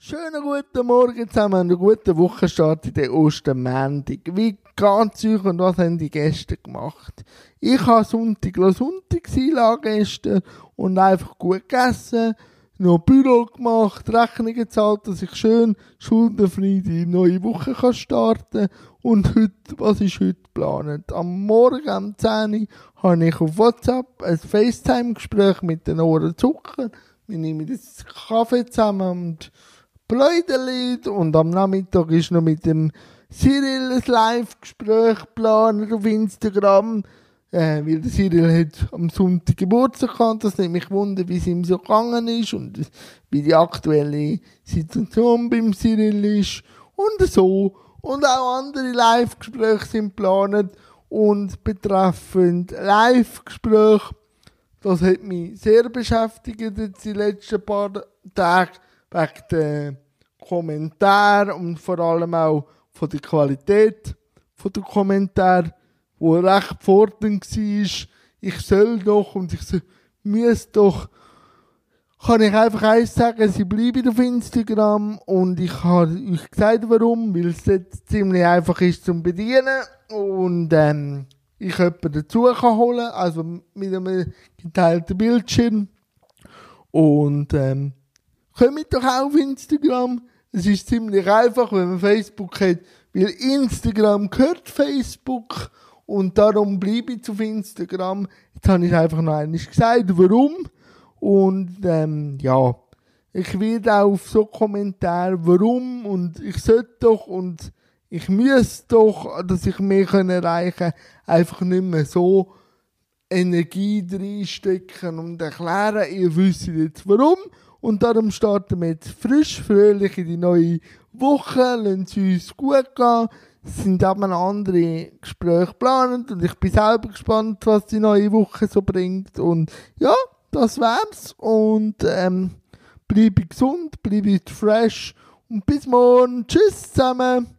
Schönen guten Morgen zusammen und einen guten Wochenstart in der Ostermäntig. Wie geht's euch und was haben die Gäste gemacht? Ich habe Sonntag Sonntag sein gestern und einfach gut gegessen, noch Büro gemacht, Rechnungen gezahlt, dass ich schön schuldenfrei die neue Woche kann starten Und heute, was ist heute geplant? Am Morgen, am 10 Uhr, habe ich auf WhatsApp ein FaceTime-Gespräch mit den Ohren Zucker. Wir nehmen jetzt Kaffee zusammen und Blödelied und am Nachmittag ist noch mit dem Cyril ein Live-Gespräch geplant auf Instagram, äh, weil der Cyril hat am Sonntag Geburtstag gehabt, das nimmt mich wunder, wie es ihm so gegangen ist und wie die aktuelle Situation beim Cyril ist. Und so. Und auch andere Live-Gespräche sind geplant und betreffend Live-Gespräche, das hat mich sehr beschäftigt jetzt die letzten paar Tage wegen den Kommentaren und vor allem auch von der Qualität von den Kommentaren, wo recht fordernd war. Ich soll doch und ich soll, muss doch kann ich einfach eins sagen, sie bleiben auf Instagram und ich habe euch gesagt, warum, weil es jetzt ziemlich einfach ist zum Bedienen und ähm, ich jemanden dazu kann holen, also mit einem geteilten Bildschirm und ähm, kommt doch auf Instagram. Es ist ziemlich einfach, wenn man Facebook hat, weil Instagram gehört Facebook und darum bleibe ich auf Instagram. Jetzt habe ich einfach noch einmal gesagt, warum. Und ähm, ja, ich werde auch auf so Kommentare, warum und ich sollte doch und ich muss doch, dass ich mehr erreichen kann, einfach nicht mehr so Energie reinstecken und erklären, ihr wisst jetzt warum und darum starten wir jetzt frisch, fröhlich in die neue Woche, lassen sie uns gut gehen. Es sind noch andere Gespräche geplant und ich bin selber gespannt, was die neue Woche so bringt. Und ja, das wär's. Und ähm, bleibe gesund, bleibe fresh und bis morgen. Tschüss zusammen.